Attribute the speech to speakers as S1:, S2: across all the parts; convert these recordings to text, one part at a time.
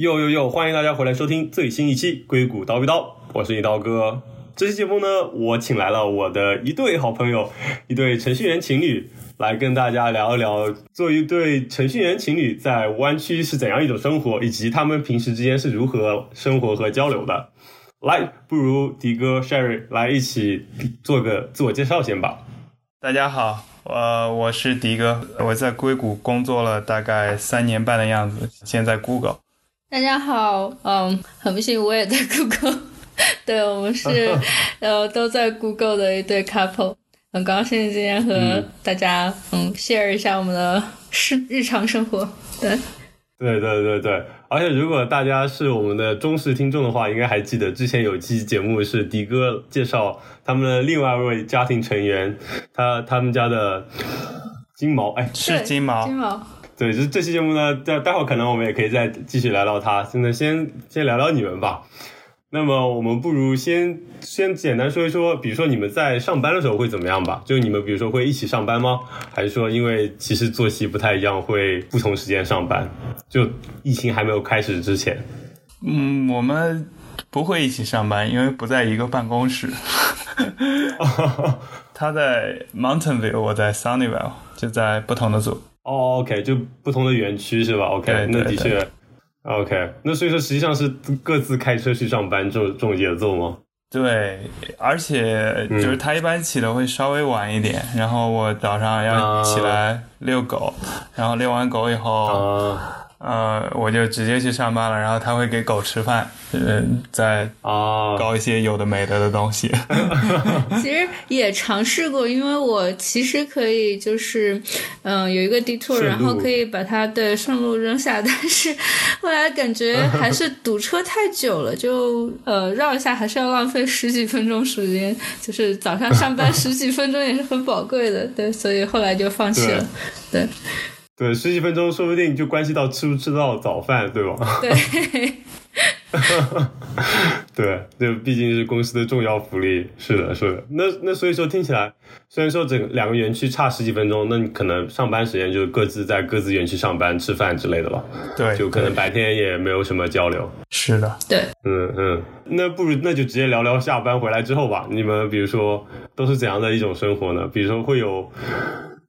S1: 哟哟哟！欢迎大家回来收听最新一期《硅谷刀逼刀》，我是你刀哥。这期节目呢，我请来了我的一对好朋友，一对程序员情侣，来跟大家聊一聊，做一对程序员情侣在湾区是怎样一种生活，以及他们平时之间是如何生活和交流的。来，不如迪哥、Sherry 来一起做个自我介绍先吧。
S2: 大家好，呃，我是迪哥，我在硅谷工作了大概三年半的样子，现在 Google。
S3: 大家好，嗯，很不幸我也在 Google，对我们是 呃都在 Google 的一对 couple，很高兴今天和大家嗯 share 一下我们的日日常生活，对，
S1: 对对对对，而且如果大家是我们的忠实听众的话，应该还记得之前有期节目是迪哥介绍他们的另外一位家庭成员，他他们家的金毛，哎，
S2: 是金毛，
S3: 金毛。
S1: 对，就是这期节目呢，待待会儿可能我们也可以再继续聊聊他。现在先先聊聊你们吧。那么我们不如先先简单说一说，比如说你们在上班的时候会怎么样吧？就你们比如说会一起上班吗？还是说因为其实作息不太一样，会不同时间上班？就疫情还没有开始之前。
S2: 嗯，我们不会一起上班，因为不在一个办公室。他在 Mountain View，我在 Sunnyvale，就在不同的组。
S1: 哦，OK，就不同的园区是吧？OK，那的确，OK，那所以说实际上是各自开车去上班这种这种节奏吗？
S2: 对，而且就是他一般起的会稍微晚一点，然后我早上要起来遛狗，然后遛完狗以后。呃，我就直接去上班了，然后他会给狗吃饭，嗯，再啊搞一些有的没的的东西。
S3: 其实也尝试过，因为我其实可以就是，嗯，有一个 detour，然后可以把它的顺路扔下，但是后来感觉还是堵车太久了，就呃绕一下还是要浪费十几分钟时间，就是早上上班十几分钟也是很宝贵的，对，所以后来就放弃了，对。
S1: 对，十几分钟说不定就关系到吃不吃到早饭，对吧？
S3: 对，
S1: 对，这毕竟是公司的重要福利。是的，是的。那那所以说听起来，虽然说整两个园区差十几分钟，那你可能上班时间就各自在各自园区上班、吃饭之类的吧？
S2: 对，
S1: 就可能白天也没有什么交流。
S2: 是的，
S3: 对，
S1: 嗯嗯。那不如那就直接聊聊下班回来之后吧。你们比如说都是怎样的一种生活呢？比如说会有。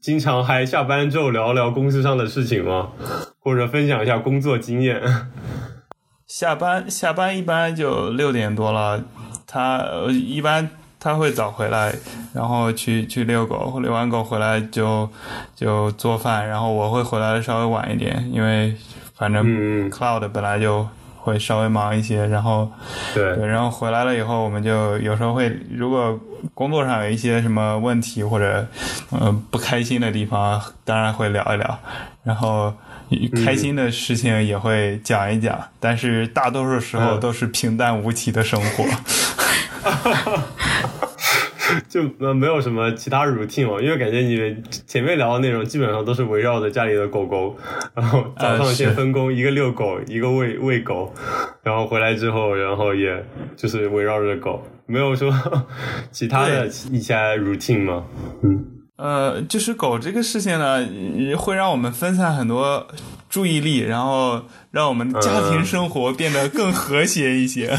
S1: 经常还下班之后聊聊公司上的事情吗？或者分享一下工作经验？
S2: 下班下班一般就六点多了，他一般他会早回来，然后去去遛狗，遛完狗回来就就做饭，然后我会回来的稍微晚一点，因为反正 Cloud 本来就。会稍微忙一些，然后，
S1: 对，
S2: 然后回来了以后，我们就有时候会，如果工作上有一些什么问题或者，呃，不开心的地方，当然会聊一聊，然后开心的事情也会讲一讲，但是大多数时候都是平淡无奇的生活。
S1: 就呃没有什么其他 routine 嘛，因为感觉你们前面聊的内容基本上都是围绕着家里的狗狗，然后早上先分工，一个遛狗，一个喂喂狗，然后回来之后，然后也就是围绕着狗，没有说 其他的一些 routine 吗？
S2: 嗯，呃，就是狗这个事情呢，会让我们分散很多注意力，然后。让我们家庭生活变得更和谐一些。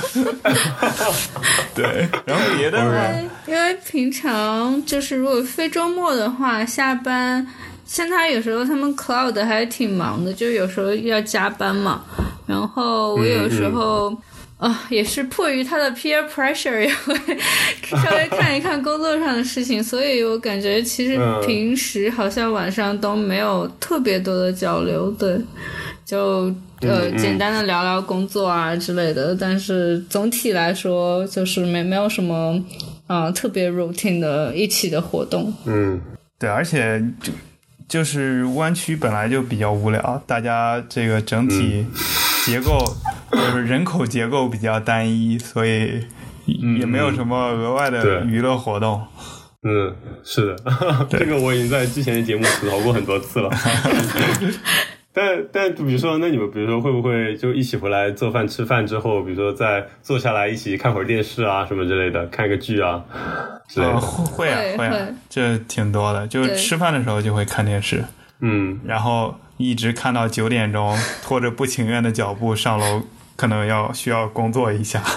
S2: 对，然后别的
S3: 呢？因为平常就是如果非周末的话，下班像他有时候他们 cloud 还挺忙的，就有时候要加班嘛。然后我有时候啊，也是迫于他的 peer pressure，也会 稍微看一看工作上的事情。所以我感觉其实平时好像晚上都没有特别多的交流。对，就。呃，简单的聊聊工作啊之类的，但是总体来说就是没没有什么，啊，特别 routine 的一起的活动。
S1: 嗯，
S2: 对，而且就就是湾区本来就比较无聊，大家这个整体结构就是人口结构比较单一，所以也没有什么额外的娱乐活动。
S1: 嗯，是的，这个我已经在之前的节目吐槽过很多次了。但但比如说，那你们比如说会不会就一起回来做饭吃饭之后，比如说再坐下来一起看会儿电视啊什么之类的，看个剧啊之类的？
S2: 会啊会啊，这挺多的。就吃饭的时候就会看电视，
S1: 嗯，
S2: 然后一直看到九点钟，拖着不情愿的脚步上楼，可能要需要工作一下。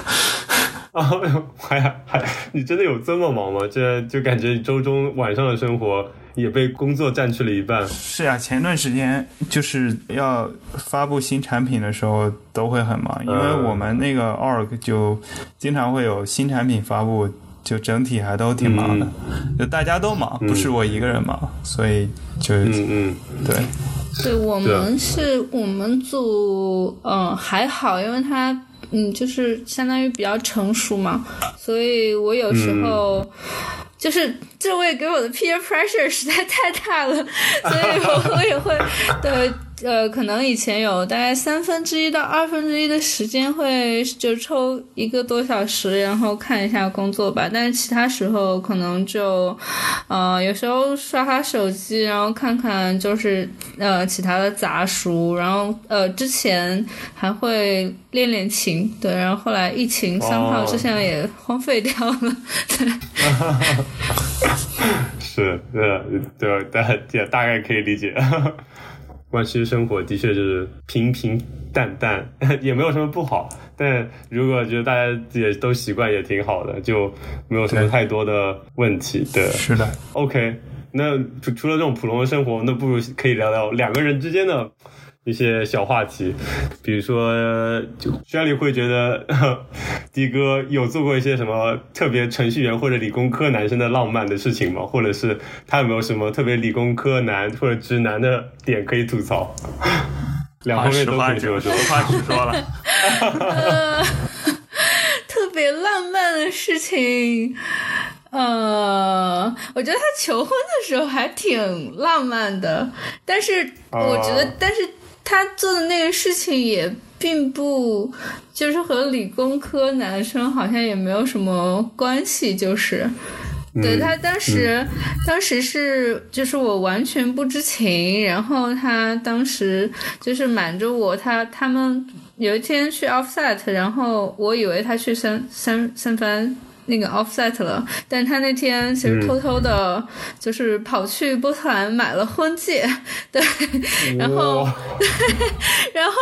S1: 啊，还还，你真的有这么忙吗？这就感觉周中晚上的生活也被工作占去了一半。
S2: 是呀，前段时间就是要发布新产品的时候都会很忙，因为我们那个 org 就经常会有新产品发布，就整体还都挺忙的，就大家都忙，不是我一个人忙，所以就
S1: 嗯嗯，
S2: 对。
S3: 对我们是我们组，嗯，还好，因为他，嗯，就是相当于比较成熟嘛，所以我有时候。就是这位给我的 peer pressure 实在太大了，所以我 我也会对呃，可能以前有大概三分之一到二分之一的时间会就抽一个多小时，然后看一下工作吧。但是其他时候可能就呃，有时候刷刷手机，然后看看就是呃其他的杂书，然后呃之前还会练练琴，对，然后后来疫情三号之前也荒废掉了，对。
S1: 是，对，对，大也大概可以理解。关系生活的确就是平平淡淡，也没有什么不好。但如果觉得大家也都习惯，也挺好的，就没有什么太多的问题。对，
S2: 是的。
S1: OK，那除除了这种普通的生活，那不如可以聊聊两个人之间的。一些小话题，比如说，就轩里会觉得的哥有做过一些什么特别程序员或者理工科男生的浪漫的事情吗？或者是他有没有什么特别理工科男或者直男的点可以吐槽？两方面都可以说说。
S2: 实话实说了。
S3: 特别浪漫的事情，呃，我觉得他求婚的时候还挺浪漫的，但是我觉得，但是。他做的那个事情也并不，就是和理工科男生好像也没有什么关系，就是，对他当时，当时是就是我完全不知情，然后他当时就是瞒着我，他他们有一天去 offset，然后我以为他去三三三番。那个 offset 了，但他那天其实偷偷的，就是跑去波特兰买了婚戒，对，然后，然后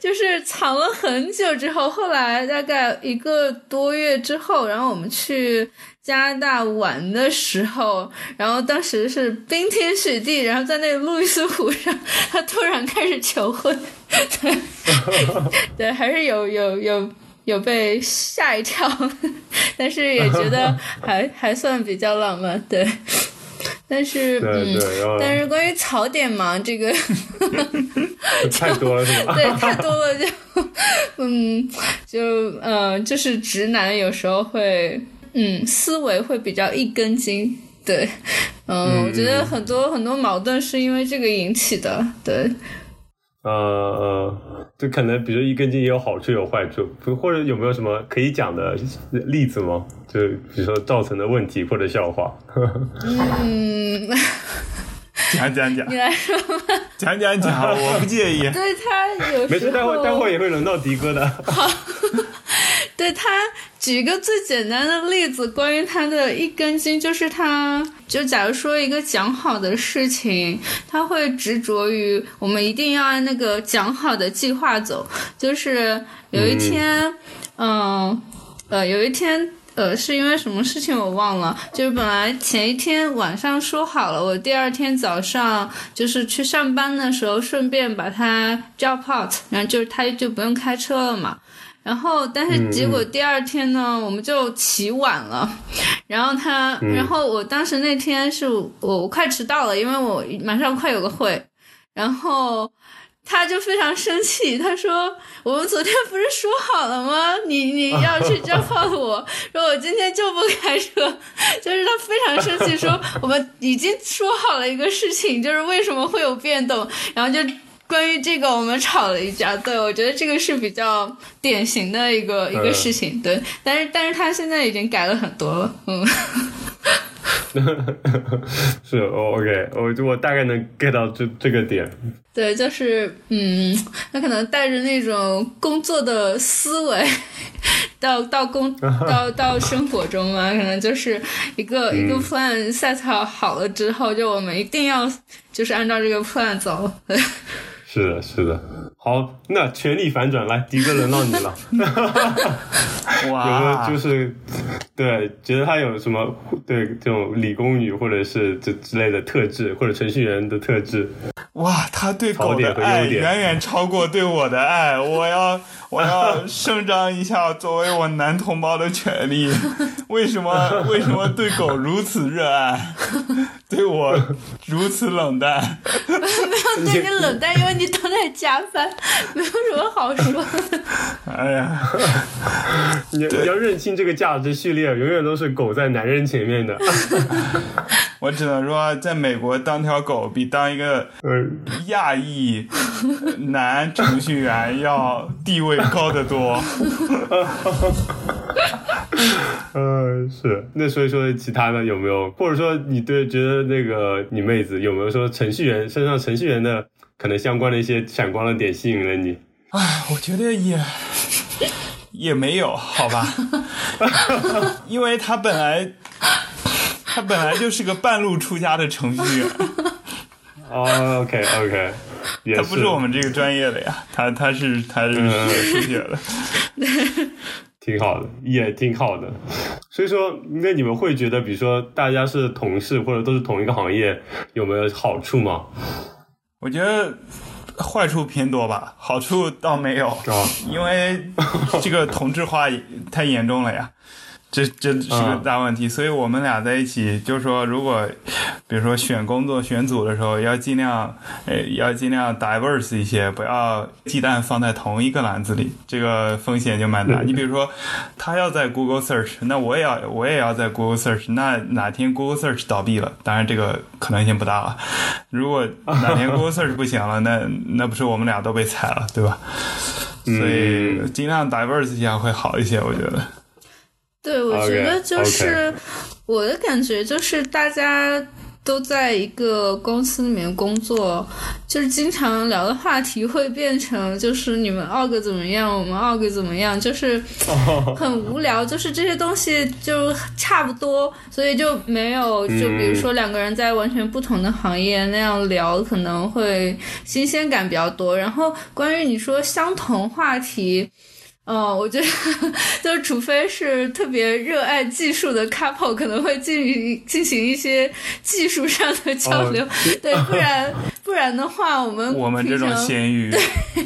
S3: 就是藏了很久之后，后来大概一个多月之后，然后我们去加拿大玩的时候，然后当时是冰天雪地，然后在那个路易斯湖上，他突然开始求婚，对，对，还是有有有。有被吓一跳，但是也觉得 还还算比较浪漫，对。但是，嗯，但是关于槽点嘛，这个
S1: 太多了是吧？
S3: 对，太多了就，嗯，就呃，就是直男有时候会，嗯，思维会比较一根筋，对，嗯，我觉得很多很多矛盾是因为这个引起的，对。
S1: 呃呃，就可能比如一根筋也有好处有坏处，或者有没有什么可以讲的例子吗？就比如说造成的问题或者笑话。
S3: 嗯，
S2: 讲讲讲，
S3: 你来说吧。
S2: 讲讲讲，我不介意。
S3: 对他有
S1: 没事，待会待会也会轮到迪哥的。
S3: 好。对他举一个最简单的例子，关于他的一根筋，就是他就假如说一个讲好的事情，他会执着于我们一定要按那个讲好的计划走。就是有一天，嗯，呃，有一天，呃，是因为什么事情我忘了，就是本来前一天晚上说好了，我第二天早上就是去上班的时候顺便把他 drop out，然后就是他就不用开车了嘛。然后，但是结果第二天呢，我们就起晚了。然后他，然后我当时那天是我我快迟到了，因为我马上快有个会。然后他就非常生气，他说：“我们昨天不是说好了吗？你你 要去交炮我，说我今天就不开车。”就是他非常生气，说我们已经说好了一个事情，就是为什么会有变动，然后就。关于这个，我们吵了一架。对，我觉得这个是比较典型的一个一个事情。对，但是但是他现在已经改了很多了。嗯，
S1: 是 OK，我就我大概能 get 到这这个点。
S3: 对，就是嗯，他可能带着那种工作的思维，到到工 到到生活中嘛，可能就是一个、一个 plan set 好好了之后，就我们一定要就是按照这个 plan 走。
S1: 是的，是的。好，那全力反转，来，迪哥轮到你了。有没有
S2: 哇，
S1: 就是对觉得他有什么对这种理工女或者是这之类的特质，或者程序员的特质？
S2: 哇，他对狗的爱远远超过对我的爱，我要我要声张一下作为我男同胞的权利。为什么为什么对狗如此热爱，对我如此冷淡？
S3: 没有对你冷淡，因为你都在加班，没有什么好说的。
S2: 哎呀，
S1: 你你要认清这个价值序列，永远都是狗在男人前面的。
S2: 我只能说，在美国当条狗比当一个
S1: 嗯，
S2: 亚裔男程序员要地位高得多。
S1: 呃，是。那所以说，其他的有没有，或者说你对觉得那个你妹子有没有说程序员身上程序员的可能相关的一些闪光的点吸引了你？
S2: 哎，我觉得也也没有，好吧，因为他本来他本来就是个半路出家的程序员，
S1: 哦，OK OK，也
S2: 他不是我们这个专业的呀，他他是他是学数学的。
S1: 挺好的，也挺好的。所以说，那你们会觉得，比如说大家是同事或者都是同一个行业，有没有好处吗？
S2: 我觉得坏处偏多吧，好处倒没有，
S1: 啊，
S2: 因为这个同质化太严重了呀。这这是个大问题，所以我们俩在一起，就是说，如果比如说选工作、选组的时候，要尽量，呃，要尽量 diverse 一些，不要鸡蛋放在同一个篮子里，这个风险就蛮大。你比如说，他要在 Google Search，那我也要我也要在 Google Search，那哪天 Google Search 倒闭了，当然这个可能性不大了。如果哪天 Google Search 不行了，那那不是我们俩都被踩了，对吧？所以尽量 diverse 一下会好一些，我觉得。
S3: 对，我觉得就是我的感觉就是大家都在一个公司里面工作，就是经常聊的话题会变成就是你们 org 怎么样，我们 org 怎么样，就是 很无聊，就是这些东西就差不多，所以就没有就比如说两个人在完全不同的行业那样聊，可能会新鲜感比较多。然后关于你说相同话题。嗯，我觉得就是，除非是特别热爱技术的 couple，可能会进行进行一些技术上的交流，
S1: 哦
S3: 对，不然不然的话，我们
S2: 我们这种
S3: 平常
S2: 咸鱼，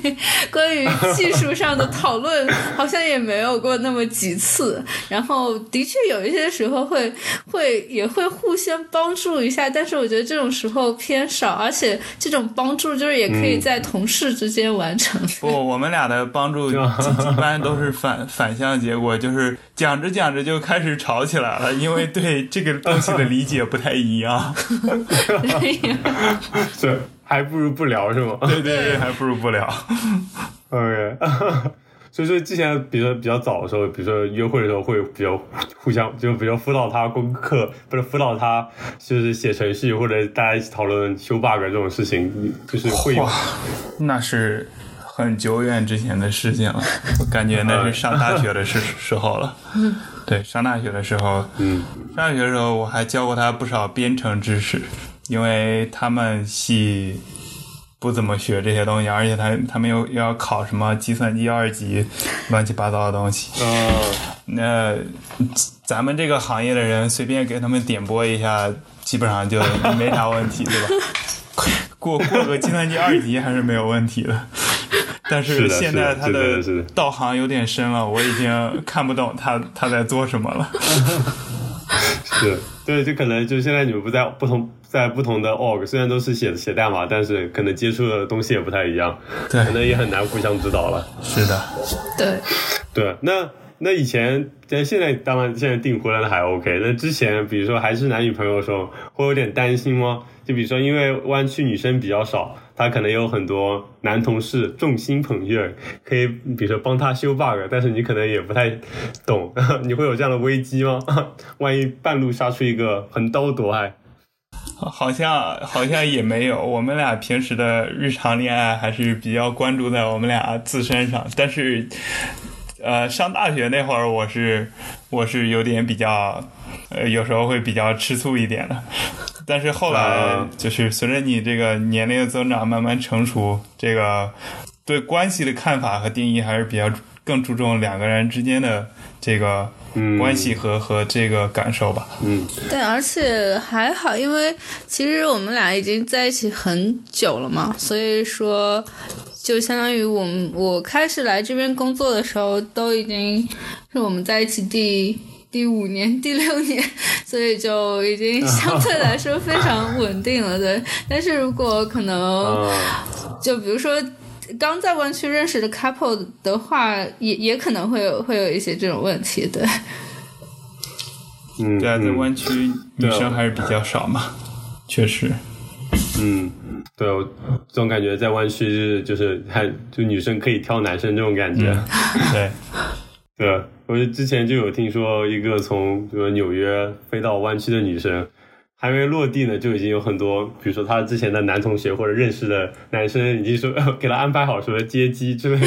S3: 关于技术上的讨论好像也没有过那么几次，然后的确有一些时候会会也会互相帮助一下，但是我觉得这种时候偏少，而且这种帮助就是也可以在同事之间完成。
S2: 不，我们俩的帮助般都是反 反向结果，就是讲着讲着就开始吵起来了，因为对这个东西的理解不太一样。
S1: 是还不如不聊是吗
S2: 对对对，还不如不聊。
S1: ？OK，所以说之前比如说比较早的时候，比如说约会的时候会比较互相，就比如辅导他功课，不是辅导他就是写程序，或者大家一起讨论修 bug 这种事情，就是会有
S2: 哇，那是很久远之前的事情了，我感觉那是上大学的时 时候了。对，上大学的时候，
S1: 嗯
S2: 上大学的时候我还教过他不少编程知识，因为他们系不怎么学这些东西，而且他他们又又要考什么计算机二级，乱七八糟的东西。
S1: 啊
S2: 那咱们这个行业的人随便给他们点拨一下，基本上就没啥问题，对吧？过过个计算机二级还是没有问题的。但
S1: 是
S2: 现在他
S1: 是的是的
S2: 道行有点深了，我已经看不懂他他在做什么了。
S1: 是，对，就可能就现在你们不在不同在不同的 org，虽然都是写写代码，但是可能接触的东西也不太一样，
S2: 对
S1: 可能也很难互相指导了。
S2: 是的，
S3: 对，
S1: 对，那那以前，但现在当然现在订婚了还 OK。那之前，比如说还是男女朋友的时候，会有点担心吗？就比如说，因为湾区女生比较少，他可能有很多男同事众星捧月，可以比如说帮他修 bug，但是你可能也不太懂，你会有这样的危机吗？万一半路杀出一个横刀夺爱，
S2: 好像好像也没有。我们俩平时的日常恋爱还是比较关注在我们俩自身上，但是。呃，上大学那会儿，我是我是有点比较，呃，有时候会比较吃醋一点的。但是后来
S1: 啊
S2: 就是随着你这个年龄的增长，慢慢成熟，这个对关系的看法和定义还是比较更注重两个人之间的这个
S1: 嗯
S2: 关系和、和这个感受吧。
S1: 嗯
S3: 对，而且还好，因为其实我们俩已经在一起很久了嘛，所以说就相当于我们我开始来这边工作的时候，都已经是我们在一起第第五年、第六年，所以就已经 相对来说非常稳定了。对，但是如果可能，
S1: 啊
S3: 就比如说。刚在湾区认识的 couple 的话，也也可能会有会有一些这种问题，对。
S1: 嗯，
S2: 对啊，在
S1: 嗯
S2: 湾区女生还是比较少嘛，确实。
S1: 嗯，对，我这种感觉在湾区是就是还就女生可以挑男生这种感觉。
S2: 嗯 对，
S1: 对，我之前就有听说一个从比如纽约飞到湾区的女生，还没落地呢，就已经有很多，比如说他之前的男同学或者认识的男生，已经说给他安排好什么接机之类的，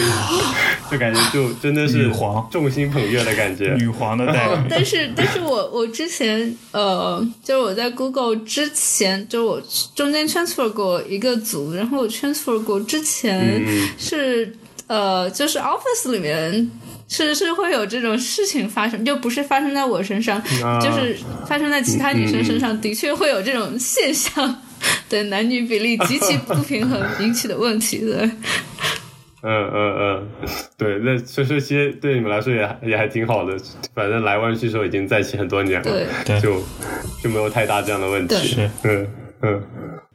S1: 就感觉就真的是
S2: 女皇
S1: 众星捧月的感觉。
S2: 女皇的待遇。
S3: 但是，但是我我之前呃，就是我在 Google 之前，就我中间 transfer 过一个组，然后我 transfer 过之前
S1: 嗯
S3: 是、呃，就是 Office 里面是是会有这种事情发生，就不是发生在我身上，
S1: 啊
S3: 就是发生在其他女生身上，的确会有这种现象。对男女比例极其不平衡 引起的问题，对，
S1: 嗯嗯嗯，对，那所以说其实对你们来说也也还挺好的，反正来湾区的时候已经在一起很多年了，
S3: 对
S2: 对
S1: 就就没有太大这样的问题。
S2: 是
S1: 嗯嗯，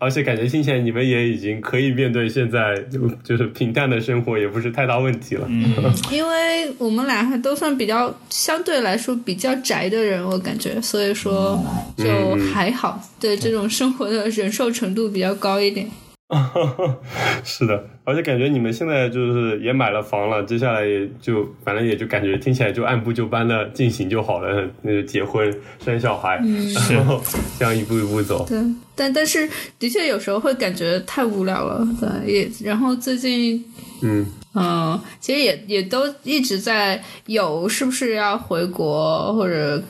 S1: 而且感觉听起来你们也已经可以面对现在就就是平淡的生活，也不是太大问题了。
S2: 嗯，
S3: 因为我们俩还都算比较相对来说比较宅的人，我感觉，所以说就还好，对这种生活的忍受程度比较高一点。
S1: 是的，而且感觉你们现在就是也买了房了，接下来也就反正也就感觉听起来就按部就班的进行就好了，那就结婚生小孩，然后这样一步一步走。
S3: 对，但但是的确有时候会感觉太无聊了，对，也然后最近。
S1: 嗯
S3: 嗯，其实也也都一直在有是不是要回国，或者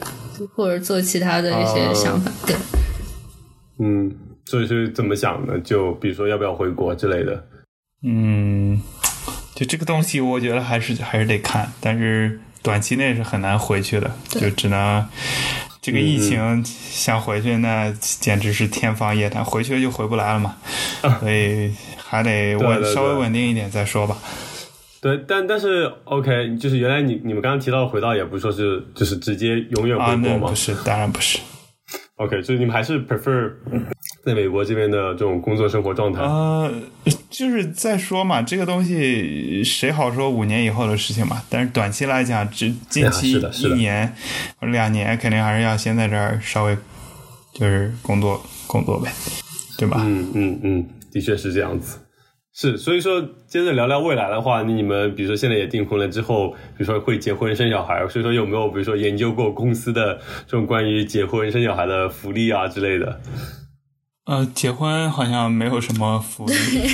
S3: 或者做其他的一些想法，对。
S1: 嗯，所以是怎么想的？就比如说要不要回国之类的。
S2: 嗯，就这个东西，我觉得还是还是得看，但是短期内是很难回去的，就只能这个疫情想回去，那简直是天方夜谭，回去就回不来了嘛，所以还得稳稍微稳定一点再说吧。
S1: 对，但但是 OK，就是原来你你们刚刚提到的回到，也不是说是就是直接永远
S2: 啊，
S1: 回国嘛、
S2: 那不是，当然不是。
S1: OK，所以你们还是 prefer 在美国这边的这种工作生活状态。
S2: 呃，就是再说嘛，这个东西谁好说五年以后的事情嘛？但是短期来讲，这近期
S1: 是的是
S2: 一年或者两年，肯定还是要先在这儿稍微就是工作工作呗，对吧？
S1: 嗯嗯嗯，的确是这样子。是，所以说接着聊聊未来的话，你们比如说现在也订婚了之后，比如说会结婚生小孩，所以说有没有比如说研究过公司的这种关于结婚生小孩的福利啊之类的？
S2: 呃，结婚好像没有什么福利，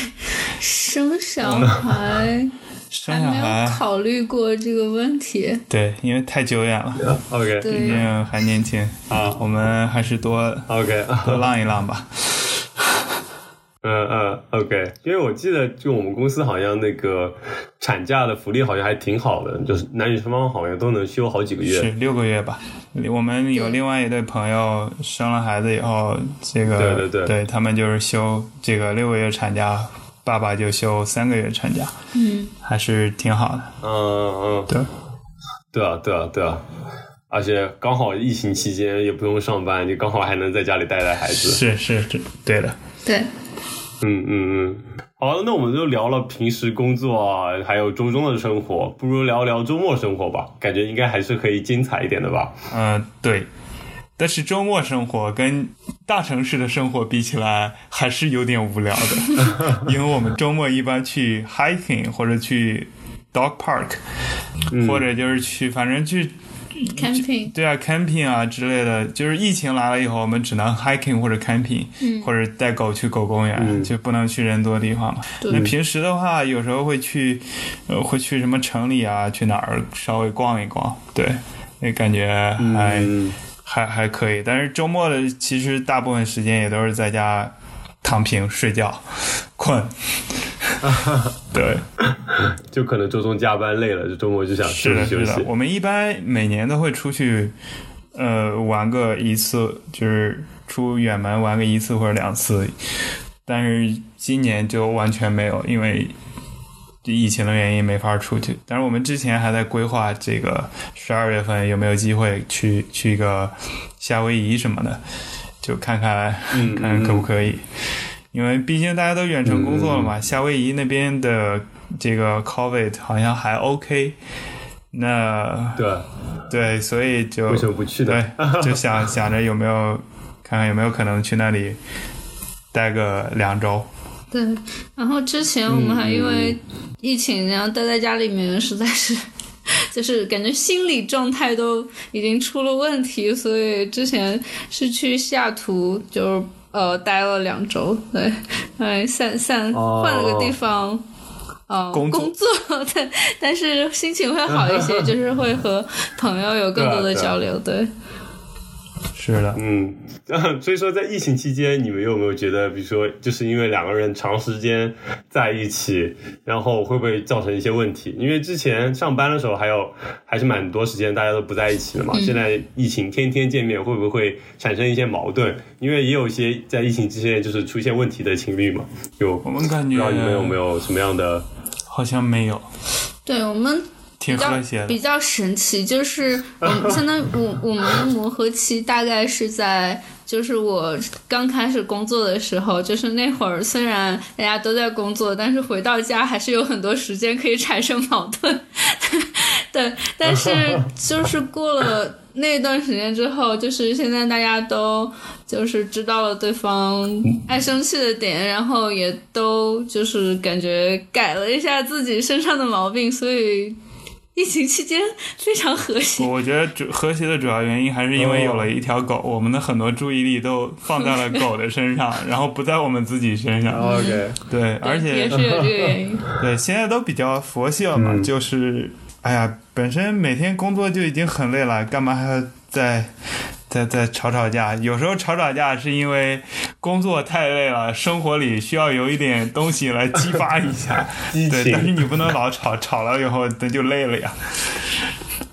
S3: 生小孩
S2: 生小孩。
S3: 考虑过这个问题。
S2: 对，因为太久远了，
S1: OK。
S2: 毕竟还年轻。
S1: 啊。
S2: 我们还是多
S1: OK
S2: 多浪一浪吧。
S1: 嗯嗯，OK，因为我记得就我们公司好像那个产假的福利好像还挺好的，就是男女双方好像都能休好几个月是。
S2: 六个月吧。我们有另外一对朋友生了孩子以后，这个
S1: 对对对
S2: 他们就是休这个六个月产假，爸爸就休三个月产假，
S3: 嗯，
S2: 还是挺好的。
S1: 嗯嗯，
S2: 对，
S1: 对啊对啊对啊，而且刚好疫情期间也不用上班，就刚好还能在家里带带孩子。
S2: 是是是，对的。
S3: 对，
S1: 嗯嗯嗯，好，那我们就聊了平时工作啊，还有周中的生活，不如聊聊周末生活吧，感觉应该还是可以精彩一点的吧。
S2: 嗯、对。但是周末生活跟大城市的生活比起来，还是有点无聊的，因为我们周末一般去 hiking 或者去 dog park，、
S1: 嗯
S2: 或者就是去，反正去
S3: camping，
S2: 对啊，camping 啊之类的，就是疫情来了以后，我们只能 hiking 或者 camping，、或者带狗去狗公园，就不能去人多的地方嘛。那平时的话，有时候会去，呃，会去什么城里啊，去哪儿稍微逛一逛，对，那感觉还、
S1: 嗯，
S2: 还还可以。但是周末的其实大部分时间也都是在家躺平睡觉、困。对，
S1: 就可能周中加班累了，就周末就想休
S2: 是的，
S1: 息休息。。
S2: 是的我们一般每年都会出去，呃，玩个一次，就是出远门玩个一次或者两次。但是今年就完全没有，因为疫情的原因没法出去。但是我们之前还在规划这个十二月份有没有机会去去一个夏威夷什么的，就看看
S1: 嗯
S2: 看看可不可以。因为毕竟大家都远程工作了
S1: 嗯
S2: 嘛，夏威夷那边的这个 COVID 好像还 OK，那
S1: 对，
S2: 对，所以就
S1: 为什么不去呢？
S2: 对，就想想着有没有看看有没有可能去那里待个两周。
S3: 对。然后之前我们还因
S1: 嗯
S3: 为疫情，然后待在家里面，实在是。就是感觉心理状态都已经出了问题，所以之前是去西雅图，就是呃待了两周，对，哎散散
S1: 哦。
S3: 换了个地方，呃
S2: 工作。
S3: 对，但是心情会好一些，就是会和朋友有更多的交流，对。
S2: 是的，
S1: 嗯，所以说在疫情期间，你们有没有觉得，比如说，就是因为两个人长时间在一起，然后会不会造成一些问题？因为之前上班的时候还有还是蛮多时间大家都不在一起的嘛，现在疫情天天见面，会不会产生一些矛盾？因为也有一些在疫情之前就是出现问题的情侣嘛，有
S2: 我们感觉
S1: 不知道你们有没有什么样的？
S2: 好像没有，
S3: 对我们
S2: 挺
S3: 比较
S2: 和谐的。
S3: 比较神奇，就是我们相当于我我们的磨合期大概是在。就是我刚开始工作的时候，就是那会儿，虽然大家都在工作，但是回到家还是有很多时间可以产生矛盾。对，但是就是过了那段时间之后，就是现在大家都就是知道了对方爱生气的点，然后也都就是感觉改了一下自己身上的毛病，所以疫情期间非常和谐。
S2: 我觉得主和谐的主要原因还是因为有了一条狗，我们的很多注意力都放在了 狗的身上，然后不在我们自己身上。
S1: OK，
S2: 对，而且
S3: 也是有这个原因。
S2: 对，现在都比较佛系了嘛，
S1: 嗯
S2: 就是哎呀，本身每天工作就已经很累了，干嘛还要再再再吵吵架？有时候吵吵架是因为工作太累了，生活里需要有一点东西来激发一下。对，但是你不能老吵，吵了以后那就累了呀。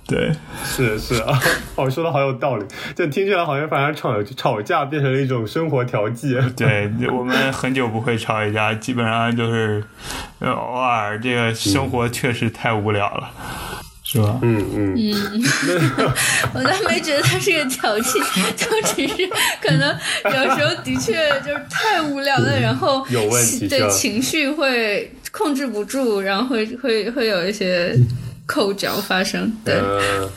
S2: 对，
S1: 是是啊，哦，说的好有道理，就听起来好像反而吵吵架变成了一种生活调剂。
S2: 对，我们很久不会吵一架，基本上就是呃偶尔。这个生活确实太无聊了，是吧？
S1: 嗯嗯嗯，
S3: 我倒没觉得他是个矫情，就只是可能有时候的确就是太无聊了，然后
S1: 有问题
S3: 对情绪会控制不住，然后会会会有一些口角发生。对，
S1: 嗯，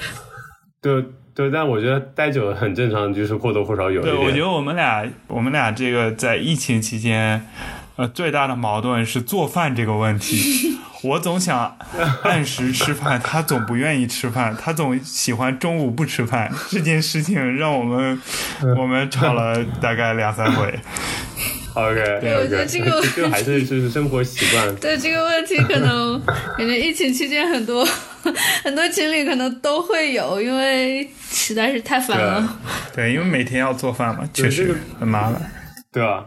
S1: 对对，但我觉得待久了很正常，就是或多或少有一
S2: 对，我觉得我们俩，我们俩这个在疫情期间，呃，最大的矛盾是做饭这个问题。我总想按时吃饭，他总不愿意吃饭，他总喜欢中午不吃饭。这件事情让我们我们吵了大概两三回。
S1: OK，
S3: 对我觉得这个
S1: 这个还是就是生活习惯。
S3: 对这个问题，可能 感觉疫情期间很多 很多情侣可能都会有，因为实在是太烦了。
S2: 对，因为每天要做饭嘛，确实很麻烦。
S1: 对吧？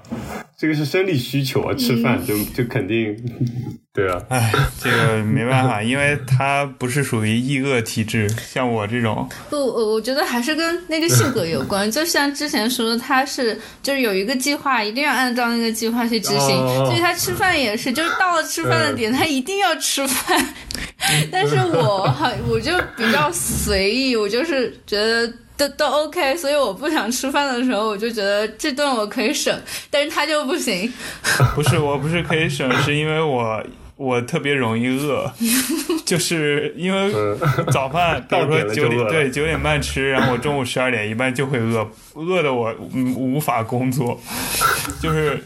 S1: 这个是生理需求啊，吃饭就就肯定，对啊，
S2: 哎，这个没办法，因为他不是属于易饿体质，像我这种，
S3: 不，我我觉得还是跟那个性格有关。就像之前说的，他是就是有一个计划，一定要按照那个计划去执行，
S1: 哦
S3: 所以他吃饭也是，就是到了吃饭的点，他一定要吃饭。但是我好，我就比较随意，我就是觉得。都都 OK，所以我不想吃饭的时候，我就觉得这顿我可以省，但是他就不行。
S2: 不是我不是可以省，是因为我我特别容易饿，就是因为早饭，比如说九点对九点半吃，然后我中午十二点一般就会饿，饿的我嗯无法工作，就是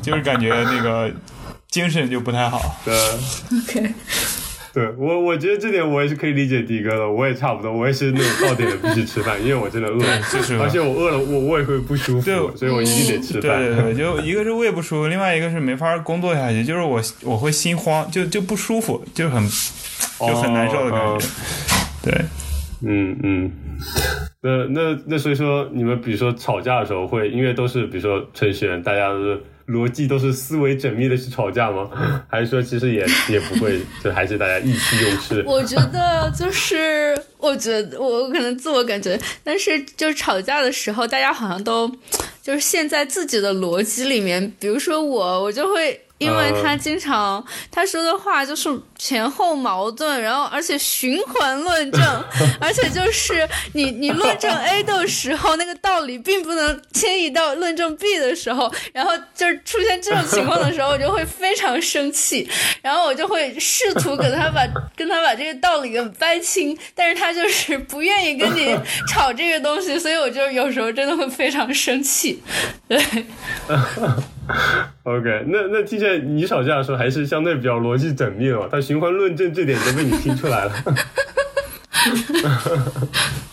S2: 就是感觉那个精神就不太好。
S1: 对
S3: ，OK，
S1: 对我，我觉得这点我也是可以理解迪哥的，我也差不多，我也是那种到点了必须吃饭，因为我真的饿，
S2: 就是
S1: 而且我饿了，我我也会不舒服，
S2: 对
S1: 所以我一定得吃
S2: 对
S1: 饭。
S2: 对对，就一个是胃不舒服，另外一个是没法工作下去，就是我我会心慌，就就不舒服，就很就很难受的感
S1: 哦
S2: 觉。对，
S1: 嗯嗯，那那那所以说，你们比如说吵架的时候会，因为都是比如说程序员，大家都是逻辑都是思维缜密的去吵架吗？还是说其实也也不会，就还是大家意气用事？
S3: 我觉得就是，我觉得我可能自我感觉，但是就是吵架的时候，大家好像都就是陷在自己的逻辑里面。比如说我，我就会。因为他经常他说的话就是前后矛盾，然后而且循环论证，而且就是你你论证 A 的时候，那个道理并不能迁移到论证 B 的时候，然后就是出现这种情况的时候，我就会非常生气，然后我就会试图给他把 跟他把这个道理给掰清，但是他就是不愿意跟你吵这个东西，所以我就有时候真的会非常生气，对。
S1: OK，那那听起来你吵架的时候还是相对比较逻辑缜密的嘛？他循环论证这点都被你听出来了。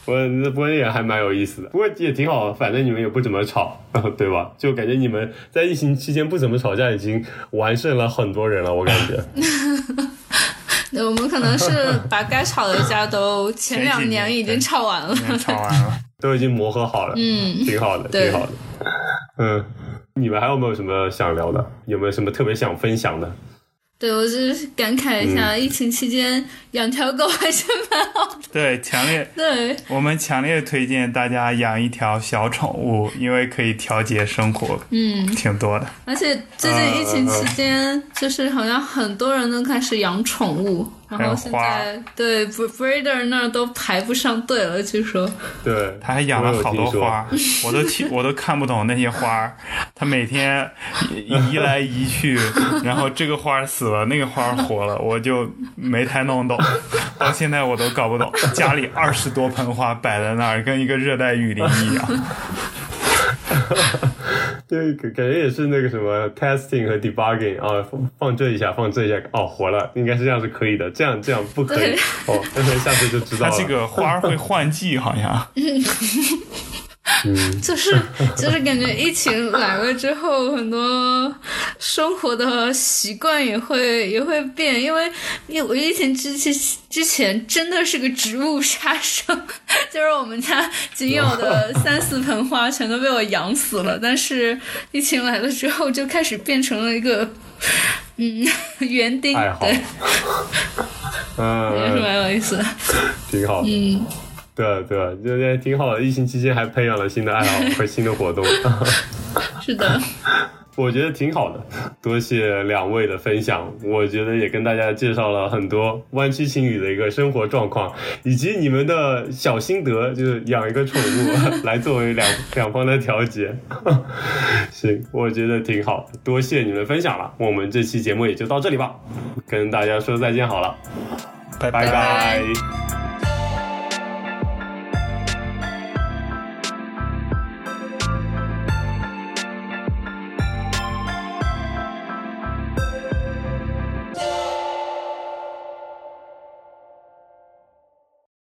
S1: 不过不过也还蛮有意思的，不过也挺好，反正你们也不怎么吵，对吧？就感觉你们在疫情期间不怎么吵架，已经完胜了很多人了，我感觉。
S3: 对，我们可能是把该吵的架都前两年已经吵完了，
S2: 吵完了，
S1: 都已经磨合好了，
S3: 嗯，
S1: 挺好的，挺好的。嗯，你们还有没有什么想聊的？有没有什么特别想分享的？
S3: 对我就是感慨一下，疫情期间养条狗还是蛮好的。
S2: 对，强烈，
S3: 对，
S2: 我们强烈推荐大家养一条小宠物，因为可以调节生活，
S3: 嗯，
S2: 挺多的。
S3: 而且最近疫情期间，就是好像很多人都开始养宠物，然后现在对 breeder 那儿都排不上队了，据说。
S1: 对，
S2: 他还养了好多花儿，我都听我都看不懂那些花。他每天移移来移去，然后这个花死了，那个花活了，我就没太弄懂。到现在我都搞不懂，家里二十多盆花摆在那儿，跟一个热带雨林一样。
S1: 对，感感觉也是那个什么 testing 和 debugging 啊，放放这一下，放这一下，哦，活了，应该是这样是可以的，这样这样不可以哦，但是下次就知道了。
S2: 它这个花儿会换季，好像。
S3: 就是就是感觉疫情来了之后，很多生活的习惯也会也会变，因为因为我疫情之前之前真的是个植物杀手，就是我们家仅有的三四盆花全都被我养死了，但是疫情来了之后，就开始变成了一个嗯园丁，对，也 是
S1: 嗯，
S3: 蛮有意思。的，
S1: 挺好的。
S3: 嗯。
S1: 对对，这也挺好的。疫情期间还培养了新的爱好 和新的活动，
S3: 是的，
S1: 我觉得挺好的。多谢两位的分享，我觉得也跟大家介绍了很多湾区情侣的一个生活状况，以及你们的小心得，就是养一个宠物来作为两两方的调节。行，我觉得挺好，多谢你们分享了。我们这期节目也就到这里吧，跟大家说再见好了，
S3: 拜
S1: 拜